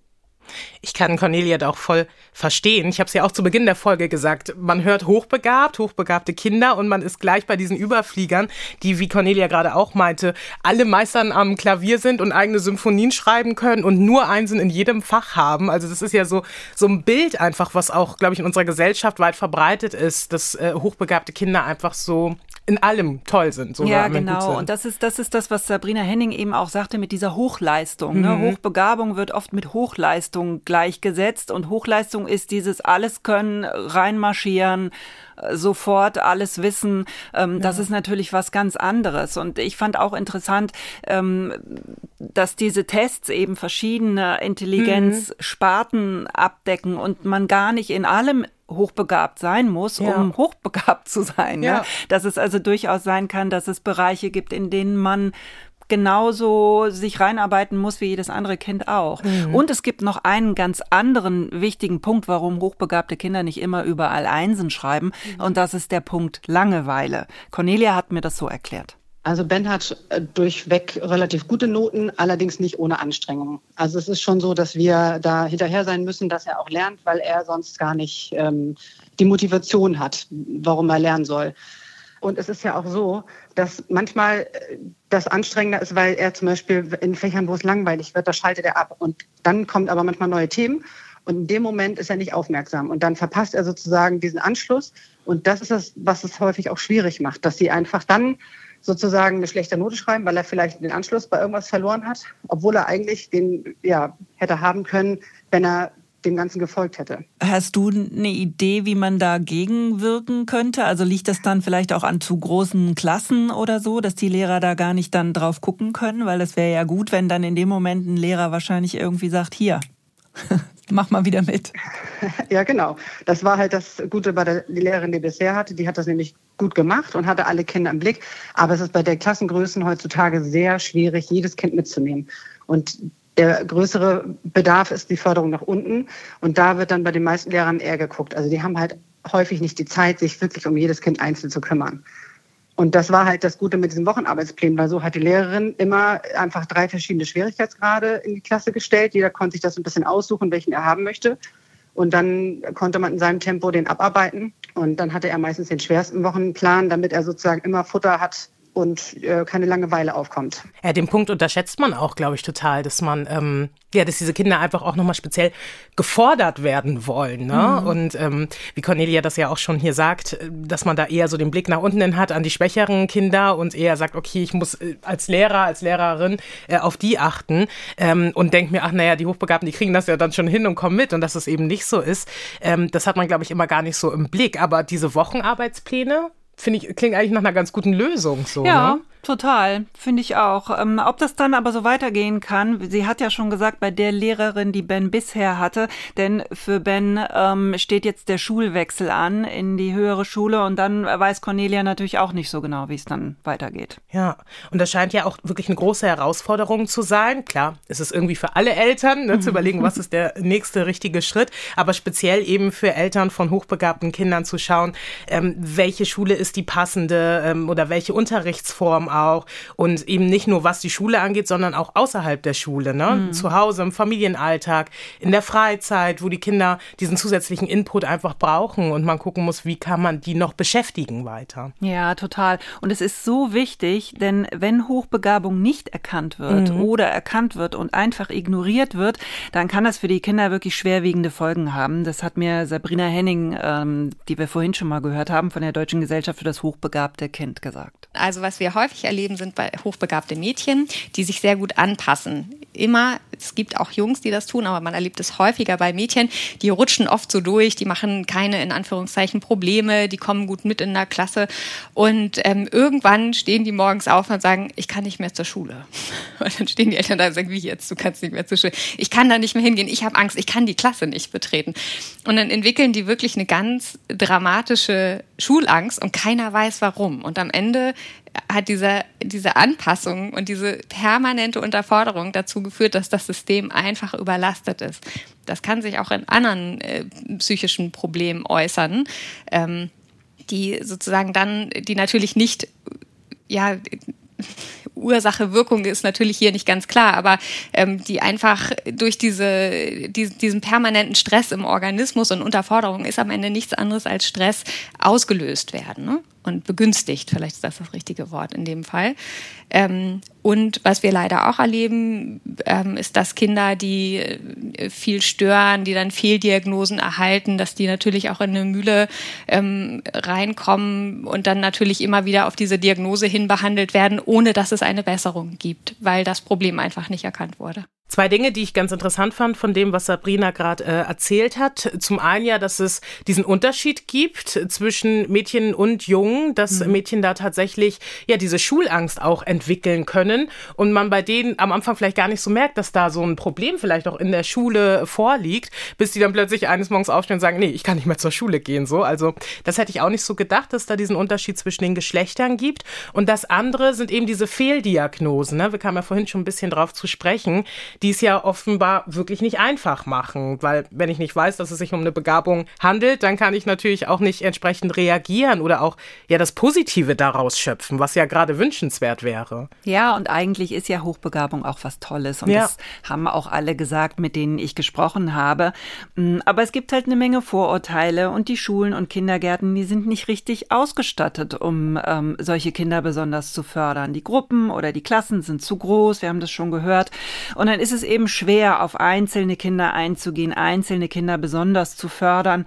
Ich kann Cornelia da auch voll verstehen. Ich habe es ja auch zu Beginn der Folge gesagt. Man hört hochbegabt, hochbegabte Kinder und man ist gleich bei diesen Überfliegern, die, wie Cornelia gerade auch meinte, alle Meistern am Klavier sind und eigene Symphonien schreiben können und nur Einsen in jedem Fach haben. Also das ist ja so, so ein Bild einfach, was auch, glaube ich, in unserer Gesellschaft weit verbreitet ist, dass äh, hochbegabte Kinder einfach so in allem toll sind. So ja, genau. Und das ist, das ist das, was Sabrina Henning eben auch sagte mit dieser Hochleistung. Ne? Mhm. Ne? Hochbegabung wird oft mit Hochleistung gleichgesetzt und Hochleistung ist dieses alles können, reinmarschieren, sofort alles wissen. Ähm, ja. Das ist natürlich was ganz anderes. Und ich fand auch interessant, ähm, dass diese Tests eben verschiedene Intelligenzsparten mhm. abdecken und man gar nicht in allem hochbegabt sein muss, ja. um hochbegabt zu sein. Ne? Ja. Ne? Dass es also durchaus sein kann, dass es Bereiche gibt, in denen man genauso sich reinarbeiten muss wie jedes andere Kind auch. Mhm. Und es gibt noch einen ganz anderen wichtigen Punkt, warum hochbegabte Kinder nicht immer überall Einsen schreiben. Mhm. Und das ist der Punkt Langeweile. Cornelia hat mir das so erklärt. Also Ben hat äh, durchweg relativ gute Noten, allerdings nicht ohne Anstrengung. Also es ist schon so, dass wir da hinterher sein müssen, dass er auch lernt, weil er sonst gar nicht ähm, die Motivation hat, warum er lernen soll. Und es ist ja auch so, dass manchmal äh, das anstrengender ist, weil er zum Beispiel in Fächern, wo es langweilig wird, da schaltet er ab. Und dann kommt aber manchmal neue Themen. Und in dem Moment ist er nicht aufmerksam. Und dann verpasst er sozusagen diesen Anschluss. Und das ist das, was es häufig auch schwierig macht, dass sie einfach dann sozusagen eine schlechte Note schreiben, weil er vielleicht den Anschluss bei irgendwas verloren hat, obwohl er eigentlich den ja, hätte haben können, wenn er dem Ganzen gefolgt hätte. Hast du eine Idee, wie man dagegen wirken könnte? Also liegt das dann vielleicht auch an zu großen Klassen oder so, dass die Lehrer da gar nicht dann drauf gucken können? Weil es wäre ja gut, wenn dann in dem Moment ein Lehrer wahrscheinlich irgendwie sagt, hier, mach mal wieder mit. ja, genau. Das war halt das Gute bei der Lehrerin, die bisher hatte. Die hat das nämlich gut gemacht und hatte alle Kinder im Blick. Aber es ist bei der Klassengrößen heutzutage sehr schwierig, jedes Kind mitzunehmen. Und der größere Bedarf ist die Förderung nach unten. Und da wird dann bei den meisten Lehrern eher geguckt. Also die haben halt häufig nicht die Zeit, sich wirklich um jedes Kind einzeln zu kümmern. Und das war halt das Gute mit diesen Wochenarbeitsplänen, weil so hat die Lehrerin immer einfach drei verschiedene Schwierigkeitsgrade in die Klasse gestellt. Jeder konnte sich das ein bisschen aussuchen, welchen er haben möchte. Und dann konnte man in seinem Tempo den abarbeiten. Und dann hatte er meistens den schwersten Wochenplan, damit er sozusagen immer Futter hat, und äh, keine Langeweile aufkommt. Ja, den Punkt unterschätzt man auch, glaube ich, total, dass man, ähm, ja, dass diese Kinder einfach auch nochmal speziell gefordert werden wollen. Ne? Mhm. Und ähm, wie Cornelia das ja auch schon hier sagt, äh, dass man da eher so den Blick nach unten hin hat an die schwächeren Kinder und eher sagt, okay, ich muss äh, als Lehrer, als Lehrerin äh, auf die achten ähm, und denkt mir, ach naja, die Hochbegabten, die kriegen das ja dann schon hin und kommen mit und dass es eben nicht so ist. Ähm, das hat man, glaube ich, immer gar nicht so im Blick. Aber diese Wochenarbeitspläne, finde ich, klingt eigentlich nach einer ganz guten Lösung so. Ja, ne? Total, finde ich auch. Ähm, ob das dann aber so weitergehen kann, sie hat ja schon gesagt, bei der Lehrerin, die Ben bisher hatte, denn für Ben ähm, steht jetzt der Schulwechsel an in die höhere Schule und dann weiß Cornelia natürlich auch nicht so genau, wie es dann weitergeht. Ja, und das scheint ja auch wirklich eine große Herausforderung zu sein. Klar, es ist irgendwie für alle Eltern ne, zu überlegen, was ist der nächste richtige Schritt, aber speziell eben für Eltern von hochbegabten Kindern zu schauen, ähm, welche Schule ist die passende ähm, oder welche Unterrichtsform auch. Und eben nicht nur was die Schule angeht, sondern auch außerhalb der Schule, ne? Mhm. Zu Hause, im Familienalltag, in der Freizeit, wo die Kinder diesen zusätzlichen Input einfach brauchen und man gucken muss, wie kann man die noch beschäftigen weiter. Ja, total. Und es ist so wichtig, denn wenn Hochbegabung nicht erkannt wird mhm. oder erkannt wird und einfach ignoriert wird, dann kann das für die Kinder wirklich schwerwiegende Folgen haben. Das hat mir Sabrina Henning, ähm, die wir vorhin schon mal gehört haben, von der Deutschen Gesellschaft für das hochbegabte Kind gesagt. Also was wir häufig erleben, sind bei hochbegabte Mädchen, die sich sehr gut anpassen. Immer, es gibt auch Jungs, die das tun, aber man erlebt es häufiger bei Mädchen, die rutschen oft so durch, die machen keine in Anführungszeichen Probleme, die kommen gut mit in der Klasse und ähm, irgendwann stehen die morgens auf und sagen, ich kann nicht mehr zur Schule. Und dann stehen die Eltern da und sagen, wie jetzt, du kannst nicht mehr zur Schule. Ich kann da nicht mehr hingehen, ich habe Angst, ich kann die Klasse nicht betreten. Und dann entwickeln die wirklich eine ganz dramatische Schulangst und keiner weiß warum. Und am Ende hat diese, diese Anpassung und diese permanente Unterforderung dazu geführt, dass das System einfach überlastet ist. Das kann sich auch in anderen äh, psychischen Problemen äußern, ähm, die sozusagen dann, die natürlich nicht, ja, Ursache, Wirkung ist natürlich hier nicht ganz klar, aber ähm, die einfach durch diese, die, diesen permanenten Stress im Organismus und Unterforderung ist am Ende nichts anderes als Stress ausgelöst werden. Ne? Und begünstigt, vielleicht ist das das richtige Wort in dem Fall. Ähm, und was wir leider auch erleben, ähm, ist, dass Kinder, die äh, viel stören, die dann Fehldiagnosen erhalten, dass die natürlich auch in eine Mühle ähm, reinkommen und dann natürlich immer wieder auf diese Diagnose hin behandelt werden, ohne dass es eine Besserung gibt, weil das Problem einfach nicht erkannt wurde. Zwei Dinge, die ich ganz interessant fand von dem, was Sabrina gerade äh, erzählt hat. Zum einen ja, dass es diesen Unterschied gibt zwischen Mädchen und Jungen, dass mhm. Mädchen da tatsächlich ja diese Schulangst auch entwickeln können und man bei denen am Anfang vielleicht gar nicht so merkt, dass da so ein Problem vielleicht auch in der Schule vorliegt, bis die dann plötzlich eines Morgens aufstehen und sagen, nee, ich kann nicht mehr zur Schule gehen. So, also das hätte ich auch nicht so gedacht, dass da diesen Unterschied zwischen den Geschlechtern gibt. Und das andere sind eben diese Fehldiagnosen. Ne? Wir kamen ja vorhin schon ein bisschen drauf zu sprechen die es ja offenbar wirklich nicht einfach machen. Weil wenn ich nicht weiß, dass es sich um eine Begabung handelt, dann kann ich natürlich auch nicht entsprechend reagieren oder auch ja das Positive daraus schöpfen, was ja gerade wünschenswert wäre. Ja, und eigentlich ist ja Hochbegabung auch was Tolles. Und ja. das haben auch alle gesagt, mit denen ich gesprochen habe. Mm, aber es gibt halt eine Menge Vorurteile und die Schulen und Kindergärten, die sind nicht richtig ausgestattet, um ähm, solche Kinder besonders zu fördern. Die Gruppen oder die Klassen sind zu groß, wir haben das schon gehört. Und dann ist ist es eben schwer, auf einzelne Kinder einzugehen, einzelne Kinder besonders zu fördern.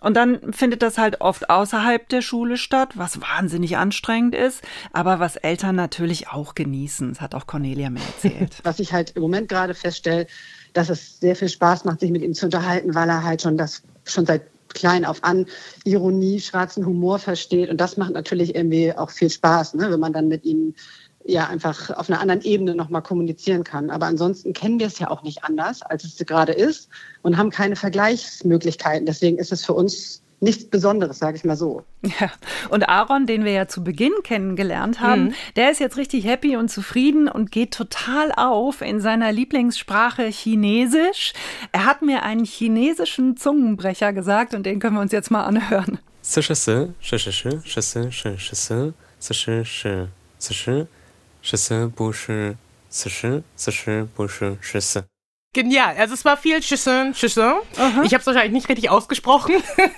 Und dann findet das halt oft außerhalb der Schule statt, was wahnsinnig anstrengend ist, aber was Eltern natürlich auch genießen. Das hat auch Cornelia mir erzählt. Was ich halt im Moment gerade feststelle, dass es sehr viel Spaß macht, sich mit ihm zu unterhalten, weil er halt schon das schon seit klein auf an Ironie, schwarzen Humor versteht. Und das macht natürlich irgendwie auch viel Spaß, ne? wenn man dann mit ihm ja einfach auf einer anderen Ebene nochmal kommunizieren kann. Aber ansonsten kennen wir es ja auch nicht anders, als es gerade ist und haben keine Vergleichsmöglichkeiten. Deswegen ist es für uns nichts Besonderes, sage ich mal so. Ja. Und Aaron, den wir ja zu Beginn kennengelernt haben, mhm. der ist jetzt richtig happy und zufrieden und geht total auf in seiner Lieblingssprache Chinesisch. Er hat mir einen chinesischen Zungenbrecher gesagt und den können wir uns jetzt mal anhören. 十四不是四十四十不是十四。Genial. Also es war viel Chisson, Chisson. Ich habe es wahrscheinlich nicht richtig ausgesprochen.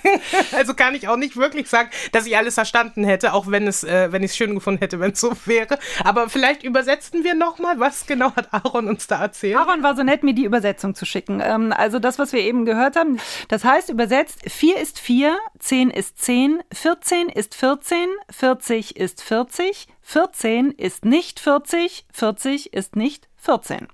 also kann ich auch nicht wirklich sagen, dass ich alles verstanden hätte, auch wenn es, äh, wenn ich es schön gefunden hätte, wenn es so wäre. Aber vielleicht übersetzen wir nochmal, was genau hat Aaron uns da erzählt? Aaron war so nett, mir die Übersetzung zu schicken. Ähm, also das, was wir eben gehört haben, das heißt übersetzt, 4 ist 4, 10 ist 10, 14 ist 14, 40 ist 40, 14 ist nicht 40, 40 ist nicht 14.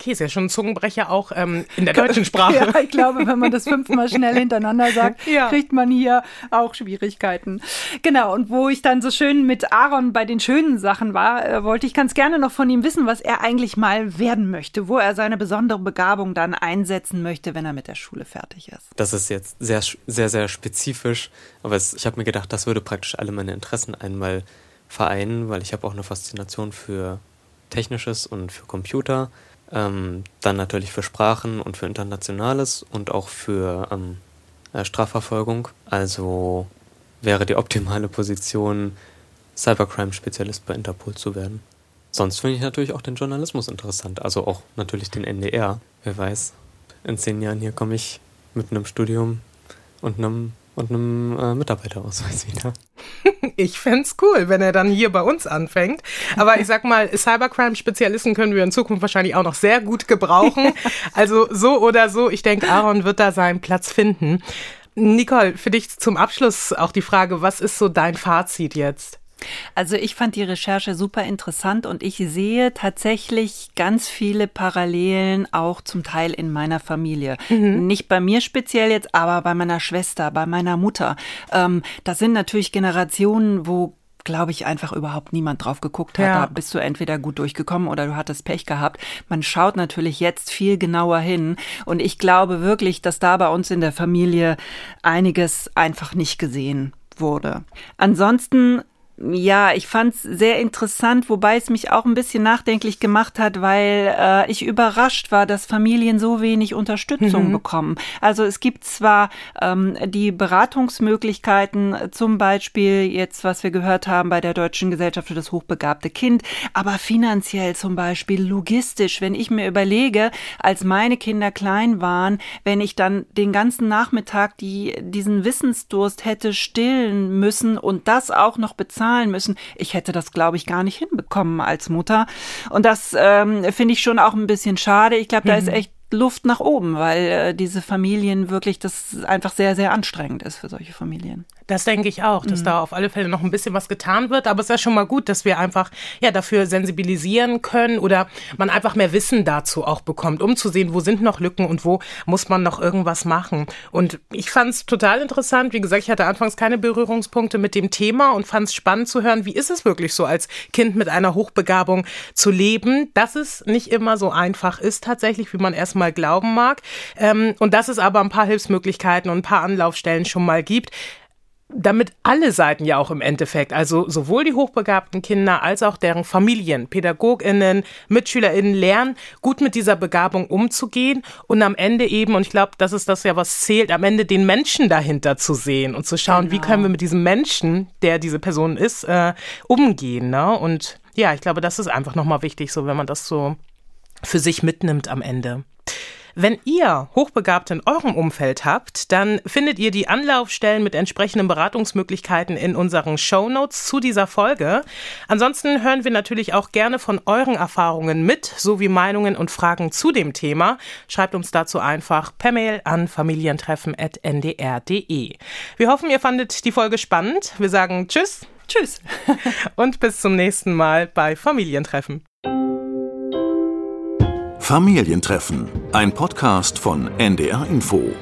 Okay, ist ja schon ein Zungenbrecher auch ähm, in der deutschen Sprache. Ja, ich glaube, wenn man das fünfmal schnell hintereinander sagt, ja. kriegt man hier auch Schwierigkeiten. Genau, und wo ich dann so schön mit Aaron bei den schönen Sachen war, äh, wollte ich ganz gerne noch von ihm wissen, was er eigentlich mal werden möchte, wo er seine besondere Begabung dann einsetzen möchte, wenn er mit der Schule fertig ist. Das ist jetzt sehr, sehr, sehr spezifisch, aber es, ich habe mir gedacht, das würde praktisch alle meine Interessen einmal vereinen, weil ich habe auch eine Faszination für Technisches und für Computer ähm, dann natürlich für Sprachen und für Internationales und auch für ähm, äh, Strafverfolgung. Also wäre die optimale Position, Cybercrime-Spezialist bei Interpol zu werden. Sonst finde ich natürlich auch den Journalismus interessant, also auch natürlich den NDR. Wer weiß, in zehn Jahren hier komme ich mit einem Studium und einem und einem äh, Mitarbeiterausweis wieder. Ich fände es cool, wenn er dann hier bei uns anfängt. Aber ich sag mal, Cybercrime-Spezialisten können wir in Zukunft wahrscheinlich auch noch sehr gut gebrauchen. Also so oder so, ich denke, Aaron wird da seinen Platz finden. Nicole, für dich zum Abschluss auch die Frage, was ist so dein Fazit jetzt? Also ich fand die Recherche super interessant und ich sehe tatsächlich ganz viele Parallelen auch zum Teil in meiner Familie. Mhm. Nicht bei mir speziell jetzt, aber bei meiner Schwester, bei meiner Mutter. Ähm, das sind natürlich Generationen, wo glaube ich, einfach überhaupt niemand drauf geguckt hat. Ja. Da bist du entweder gut durchgekommen oder du hattest Pech gehabt. Man schaut natürlich jetzt viel genauer hin. Und ich glaube wirklich, dass da bei uns in der Familie einiges einfach nicht gesehen wurde. Ansonsten ja, ich fand es sehr interessant, wobei es mich auch ein bisschen nachdenklich gemacht hat, weil äh, ich überrascht war, dass Familien so wenig Unterstützung mhm. bekommen. Also es gibt zwar ähm, die Beratungsmöglichkeiten, zum Beispiel jetzt, was wir gehört haben bei der Deutschen Gesellschaft für das hochbegabte Kind, aber finanziell zum Beispiel, logistisch, wenn ich mir überlege, als meine Kinder klein waren, wenn ich dann den ganzen Nachmittag die, diesen Wissensdurst hätte stillen müssen und das auch noch bezahlen, zahlen müssen. Ich hätte das, glaube ich, gar nicht hinbekommen als Mutter. Und das ähm, finde ich schon auch ein bisschen schade. Ich glaube, da ist mhm. echt Luft nach oben, weil äh, diese Familien wirklich, das einfach sehr, sehr anstrengend ist für solche Familien. Das denke ich auch, dass mhm. da auf alle Fälle noch ein bisschen was getan wird. Aber es ist ja schon mal gut, dass wir einfach ja dafür sensibilisieren können oder man einfach mehr Wissen dazu auch bekommt, um zu sehen, wo sind noch Lücken und wo muss man noch irgendwas machen. Und ich fand es total interessant. Wie gesagt, ich hatte anfangs keine Berührungspunkte mit dem Thema und fand es spannend zu hören, wie ist es wirklich so als Kind mit einer Hochbegabung zu leben, dass es nicht immer so einfach ist tatsächlich, wie man erstmal glauben mag. Ähm, und dass es aber ein paar Hilfsmöglichkeiten und ein paar Anlaufstellen schon mal gibt damit alle Seiten ja auch im Endeffekt, also sowohl die hochbegabten Kinder als auch deren Familien, Pädagoginnen, Mitschülerinnen lernen, gut mit dieser Begabung umzugehen und am Ende eben, und ich glaube, das ist das ja, was zählt, am Ende den Menschen dahinter zu sehen und zu schauen, genau. wie können wir mit diesem Menschen, der diese Person ist, äh, umgehen. Ne? Und ja, ich glaube, das ist einfach nochmal wichtig, so wenn man das so für sich mitnimmt am Ende. Wenn ihr Hochbegabte in eurem Umfeld habt, dann findet ihr die Anlaufstellen mit entsprechenden Beratungsmöglichkeiten in unseren Show Notes zu dieser Folge. Ansonsten hören wir natürlich auch gerne von euren Erfahrungen mit, sowie Meinungen und Fragen zu dem Thema. Schreibt uns dazu einfach per Mail an familientreffen.ndr.de. Wir hoffen, ihr fandet die Folge spannend. Wir sagen Tschüss. Tschüss. und bis zum nächsten Mal bei Familientreffen. Familientreffen, ein Podcast von NDR Info.